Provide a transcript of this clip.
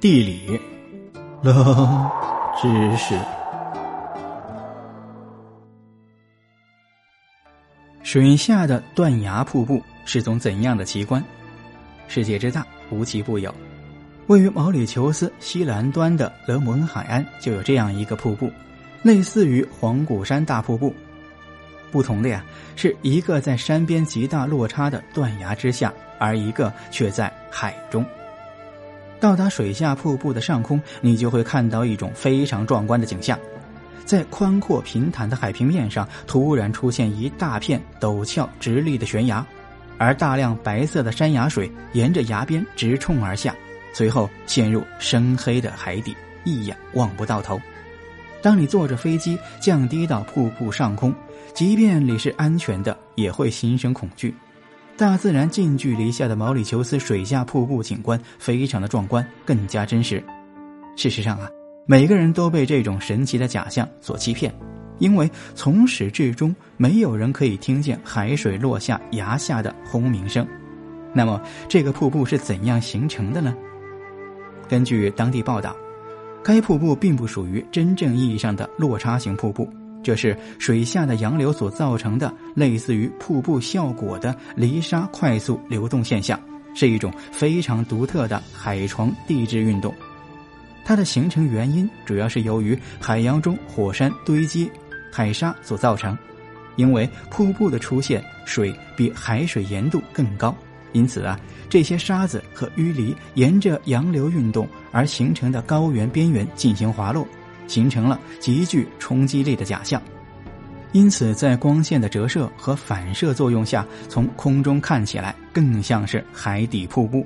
地理，冷知识。水下的断崖瀑布是种怎样的奇观？世界之大，无奇不有。位于毛里求斯西南端的勒姆恩海岸就有这样一个瀑布，类似于黄谷山大瀑布。不同的呀，是一个在山边极大落差的断崖之下，而一个却在海中。到达水下瀑布的上空，你就会看到一种非常壮观的景象：在宽阔平坦的海平面上，突然出现一大片陡峭直立的悬崖，而大量白色的山崖水沿着崖边直冲而下，随后陷入深黑的海底，一眼望不到头。当你坐着飞机降低到瀑布上空，即便你是安全的，也会心生恐惧。大自然近距离下的毛里求斯水下瀑布景观非常的壮观，更加真实。事实上啊，每个人都被这种神奇的假象所欺骗，因为从始至终没有人可以听见海水落下崖下的轰鸣声。那么，这个瀑布是怎样形成的呢？根据当地报道，该瀑布并不属于真正意义上的落差型瀑布。这是水下的洋流所造成的，类似于瀑布效果的离沙快速流动现象，是一种非常独特的海床地质运动。它的形成原因主要是由于海洋中火山堆积海沙所造成。因为瀑布的出现，水比海水盐度更高，因此啊，这些沙子和淤泥沿着洋流运动而形成的高原边缘进行滑落。形成了极具冲击力的假象，因此在光线的折射和反射作用下，从空中看起来更像是海底瀑布。